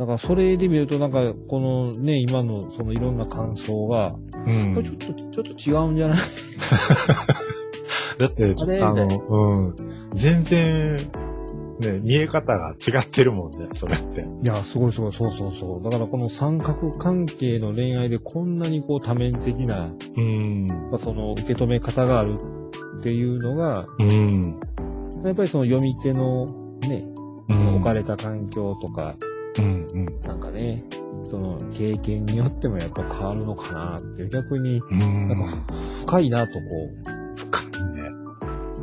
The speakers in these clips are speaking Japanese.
だからそれで見ると、なんか、このね、今のそのいろんな感想が、うんこれちょっと、ちょっと違うんじゃない？だって、あれあの、うん。全然、ね、見え方が違ってるもんね、それって。いや、すごいすごい、そうそうそう。だからこの三角関係の恋愛でこんなにこう多面的な、うん。まあその受け止め方があるっていうのが、うん。やっぱりその読み手のね、うその置かん。れた環境とか、うん。うん。なんかね、その経験によってもやっぱ変わるのかなっていう、逆にうん。なんか深いなとこ深いね。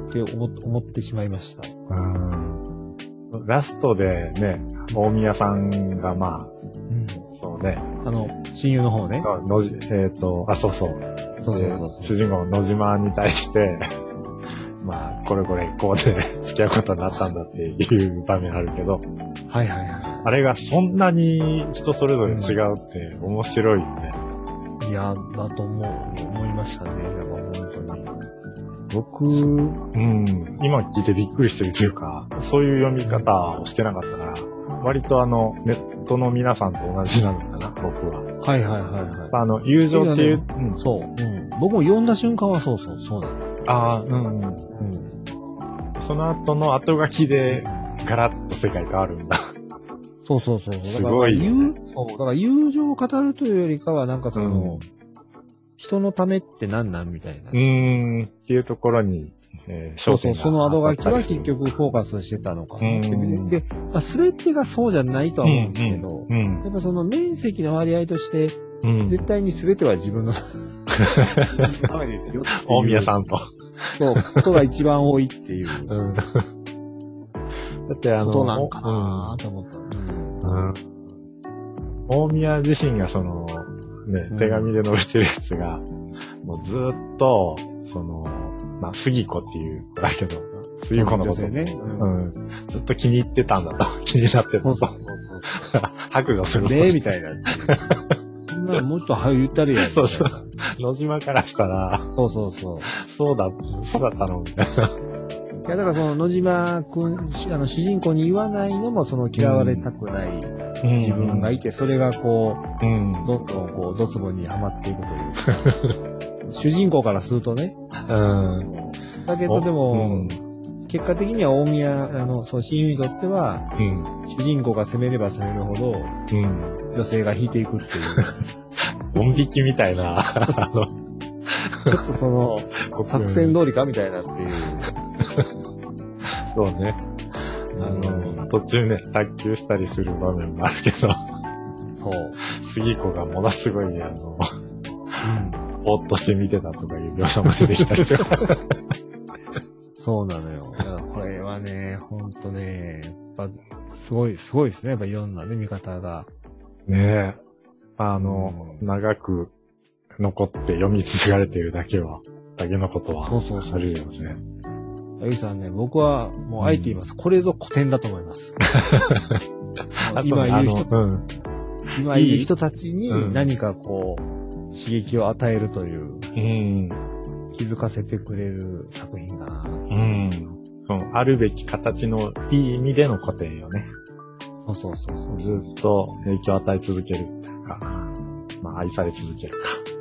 う、って思思ってしまいました。うん。ラストでね、大宮さんがまあ、うん。そうね、あの、親友の方ね。のじ、えっ、と、あ、そうそう。そうそうそうでそう。主人公の野島に対して、まあ、これこれこうで付き合うことになったんだっていう場面あるけど、はいはいはあれがそんなに人それぞれ違うって面白いよね。い。いや、だと思う、思いましたね。だから本当に。僕、うん、今聞いてびっくりしてるというか、そういう読み方をしてなかったから、割とあの、ネットの皆さんと同じなのかな、僕は。はいはいはいはい。あの、友情っていう、いいうん、そう。うん。僕も読んだ瞬間はそうそう、そうだ。ああ、うん、うん。うん。その後の後書きで、ガラッと世界変わるんだ。そうそうそう。すごいよね友そう。だから友情を語るというよりかは、なんかその、うん人のためって何なんみたいな。うーん、っていうところに、えー、そうそう、その後書きは結局フォーカスしてたのかなってうんで、まあ、全てがそうじゃないとは思うんですけど、うん、やっぱその面積の割合として、うん。絶対に全ては自分の ためですよ。大宮ん。さんと。そう、ことが一番多いっていううん。だってあの、ことなんかなと思った。大宮自身がその、ねう、ん手紙で述べてるやつが、もうずーっと、その、まあ、杉子っていう子だけど、杉子のこと、ね。ううんん。ずっと気に入ってたんだと。気になってたと。そうそうそうそう。白状するねえ、みたいな。そんなのもっと早言ったるやん。そうそう野島からしたら、そうそうそう。そうだ、そうだったのみたいな。いや、だからその野島くん、しあの、主人公に言わないのも、その嫌われたくない自分がいて、それがこう、うん。どんどんこう、ドツボにはまっていくというか。主人公からするとね。うん。だけどでも、うん。結果的には大宮、あの、その親友にとっては、うん。主人公が攻めれば攻めるほど、うん。女性が引いていくっていう。ドン引きみたいな、ちょっとその、作戦通りかみたいなっていう。そうね。あの、途中ね、卓球したりする場面もあるけど、そう。杉子がものすごい、あの、うん。ぼーっとして見てたとかいう描写も出てきたりとか。そうなのよ。これはね、ほんとね、やっぱ、すごい、すごいですね。やっぱいろんなね、見方が。ねえ。あの、長く残って読み継がれているだけは、だけのことはそうそうそう。あるよね。ゆいさんね、僕はもうあえて言います。これぞ古典だと思います。今いる人、うん。今いる人たちにうん何かこう、刺激を与えるという、うん。気づかせてくれる作品だな。うん。その、あるべき形のいい意味での古典よね。そうそうそうそう。ずっと影響を与え続けるか、まあ愛され続けるか。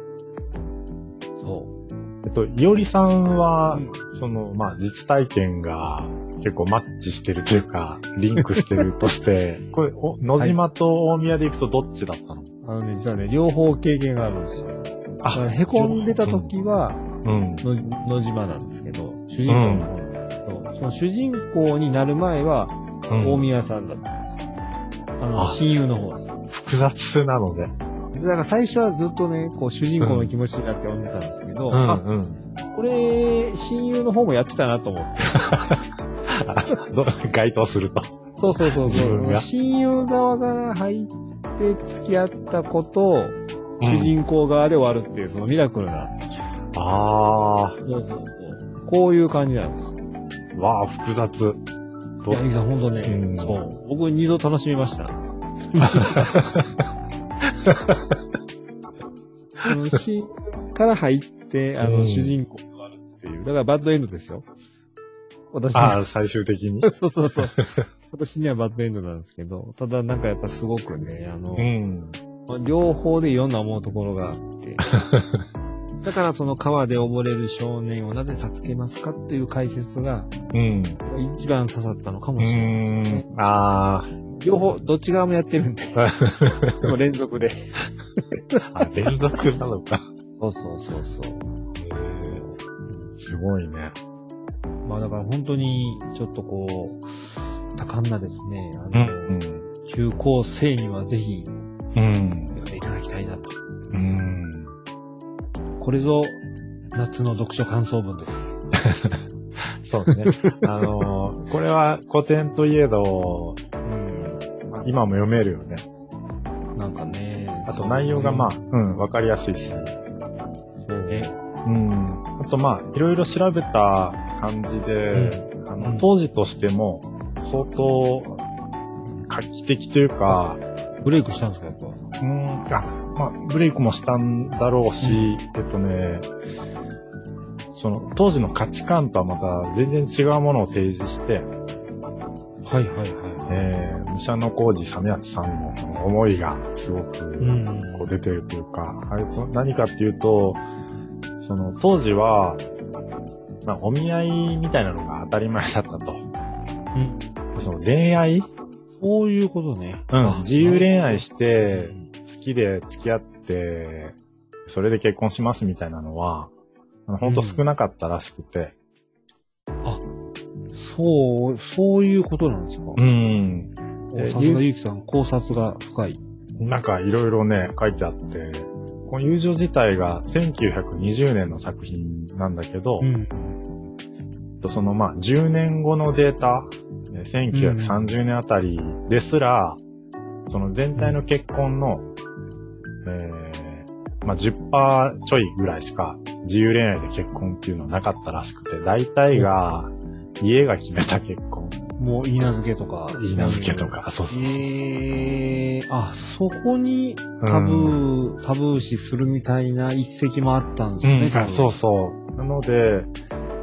と、いおりさんは、う。その、まあ実体験が結構マッチしてるというか、リンクしてるとして、これ、お野島と大宮で行くとどっちだったの、あのね、実はね、両方経験があるんですよ。だからへこんでた時は、うん。の野島なんですけど、主人公なんですけど、その主人公になる前は、うん大宮さんだったんですよ。あの、あ親友の方です。複雑なので。だから最初はずっとね、こう主人公の気持ちになって読んでたんですけど、うんあ、うん。これ、親友の方もやってたなと思って。ど該当すると。そうそうそうそう。親友側から入って付き合ったことを、主人公側で終わるっていう、そのミラクルな。あそうそうそうこういう感じなんです。あ、わあ、複雑。いや、いさん、ほんとね、うんそう。僕二度楽しみました。あの、シーンから入って、あの、うん主人公になるっていう。だからバッドエンドですよ。私ああ、最終的に。そうそうそう。私にはバッドエンドなんですけど、ただなんかやっぱすごくね、あの、うん。まあ両方でいろんな思うところがあって、だからその川で溺れる少年をなぜ助けますかっていう解説がうん。一番刺さったのかもうしれないですね。ん。あ両方、どっち側もやってるんで、ーもう連続で。あ。連続なのか。そうそうそうそう。すごいね。まあだから本当にちょっとこう、多感なですね、あうの、ん。中高生にはぜひうん。読んでいただきたいなと。うん。これぞ夏の読書感想文です。そうね。あのーこれは古典といえど、うん。今も読めるよね。なんかね。あと内容がまあ、うん、わかりやすいし。そうね。うん。あとまあ、いろいろ調べた感じで、あの、うん当時としても、相当、画期的というか、ブレイクしたんですか、やっぱ。うん、あ、まあ、ブレイクもしたんだろうし、えっとね、その、当時の価値観とはまた全然違うものを提示して、はいはいはえー、武者の工事実篤さんの思いがすごく。こう出てるというか、あれと何かっていうと、その当時は、まあ、お見合いみたいなのが当たり前だったと。うん。その恋愛？そういうことね。うん、自由恋愛しうて、きで付き合って、それで結婚しますみたいなのは、ほんと少なかったらしくて。そう、そういうことなんですか？うん。おさすがゆうきさん、考察が深い。なんかいろいろね、書いてあって、この友情自体が1920年の作品なんだけど、ん。とそのまあ10年後のデータ、えー1930年あたりですら、その全体の結婚の、えーまあ10%ちょいぐらいしか自由恋愛で結婚っていうのはなかったらしくて、大体が家が決めた結婚、もう、言い名付けとか。言い名付けとか、そうそうそう。ええあ、そこにタブー、タブー視するみたいな一石もあったんですね。うん、多分あそうそう。なので、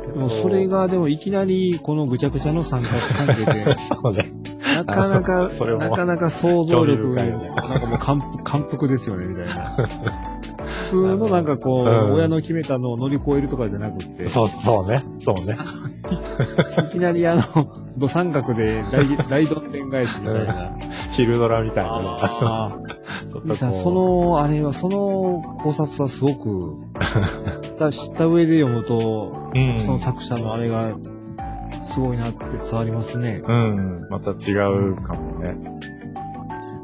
でもそれが、でもいきなりこのぐちゃぐちゃの三角関係で、そうね。なかなか、なかなか想像力、興味深いよねなんかもう感服感服ですよね、みたいな。普通のなんかこう、うん親の決めたのを乗り越えるとかじゃなくって、そうそうね。そうね。いきなりあの、土三角で大大どんでん返しみたいな。昼ドラみたいな。あ ちょっとこうあ。さその、あれは、その考察はすごく、だ知った上で読むと、うんその作者のあれが、すごいなって伝わりますね。うん、また違うかもね。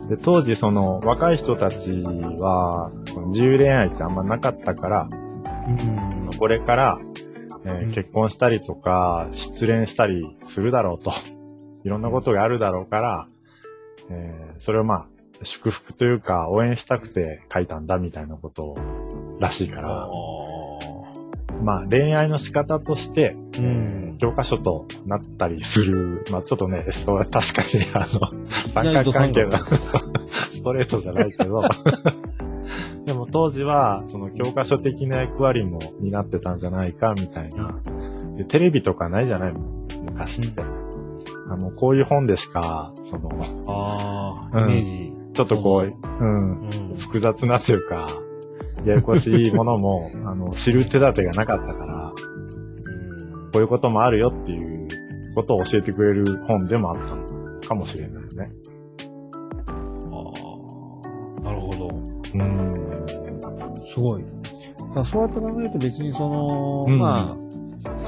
で、当時その若い人たちは、自由恋愛ってあんまなかったから、うん。これから、えーうん結婚したりとか、失恋したりするだろうと。いろんなことがあるだろうから、えーそれをまあ、祝福というか、応援したくて書いたんだみたいなことらしいから、まあ恋愛の仕方として、うん。教科書となったりする。まあちょっとね、そう、確かに、あの、三角関係どのストレートじゃないけど、でも当時は、その教科書的な役割も担ってたんじゃないか、みたいな。でテレビとかないじゃない昔って。あの、こういう本でしか、その、ああ、うんイメージ。ちょっとこう、うん、うん。複雑なというか、ややこしいものも、あの、知る手立てがなかったから、こういうこともあるよっていうことを教えてくれる本でもあったのかもしれないね。ああ、なるほど。うん。すごい。だそうやって考えると別にその、うんまあ、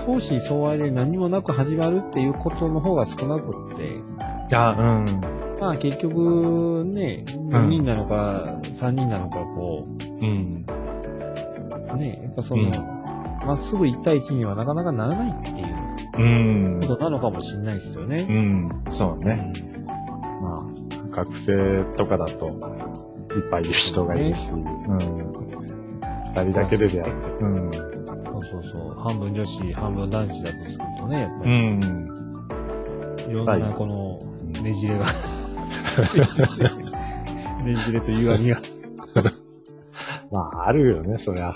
相思相愛で何もなく始まるっていうことの方が少なくって、あ、うん。まあ結局ね、4人なのか3人なのかこうん。う、ね、やっぱその、うんまっすぐ1対1にはなかなかならないっていううんこ。となのかもしれないですようね。ん。そうね。まあ、学生とかだと、いっぱいいる人がいるし、うん。二人だけで出会って。うん。そうそうそう。半分女子、半分男子だとするとね、やっぱり、うん。いろんなこのねじれが、ねじれと歪みが。まあ、あるよね、そりゃ。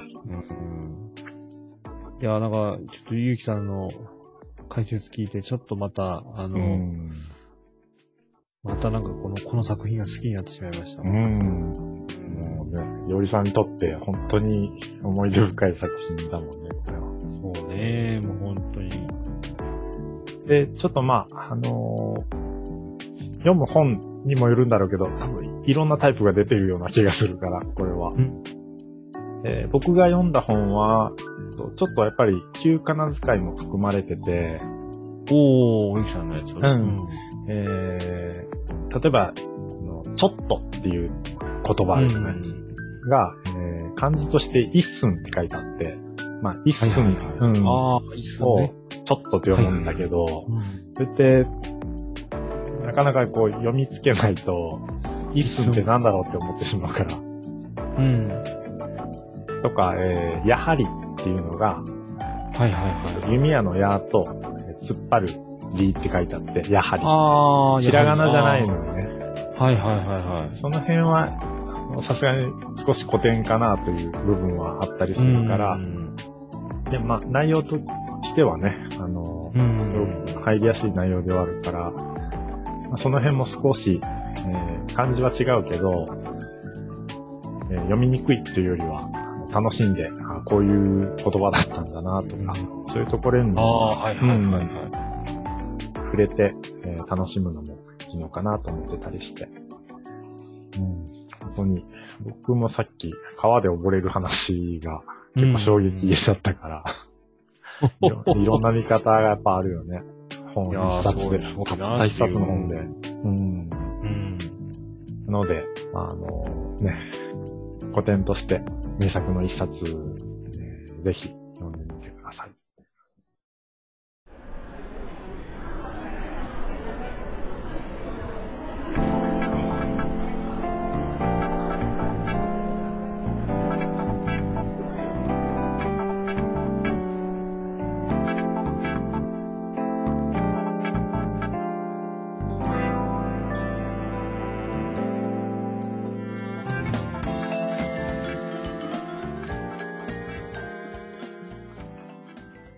いや、なんか、ちょっとゆうきさんの解説聞いて、ちょっとまた、あの、うん。またなんかこの、この作品が好きになってしまいました。うん。もうね、よりさんにとって本当に思い出深い作品だもんね、これは。そうね、もう本当に。で、ちょっとまあ、あのー読む本にもよるんだろうけど、多分いろんなタイプが出てるような気がするから、これは。うんえー僕が読んだ本は、ちょっとやっぱり旧仮名遣いも含まれてて、おー、ゆきさんのやつうんえー例えば、ちょっとっていう言葉あるよね。が、えー漢字として一寸って書いてあって、まあ、一寸、はいはいはいうん、ああ、いいっすよをね。ちょっとって読むんだけど、うんそれって、なかなかこう読みつけないと、一寸ってなんだろうって思ってしまうから。うん。とか、えーやはりっていうのが、はいはいはい。弓矢の矢と、えー突っ張るりって書いてあって、やはり。ああ、ひらがなじゃないのね。ーはいはいはいはい。その辺は、さすがに少し古典かなという部分はあったりするからう、ん。で、まあ、内容としてはね、あの、うん。入りやすい内容ではあるから、まあその辺も少し、えー漢字は違うけど、えー読みにくいというよりは、楽しんで、あこういう言葉だったんだなとか、そういうところにああ、はいはいはいはい。触れて、えー楽しむのもいいのかなと思ってたりして。うん、本当に、僕もさっき川で溺れる話が結構衝撃だったから、いろいろんな見方がやっぱあるよね。本一冊で、たっなた一冊の本で。うん。うん。なので、あのね、古典として名作の一冊、ぜひ。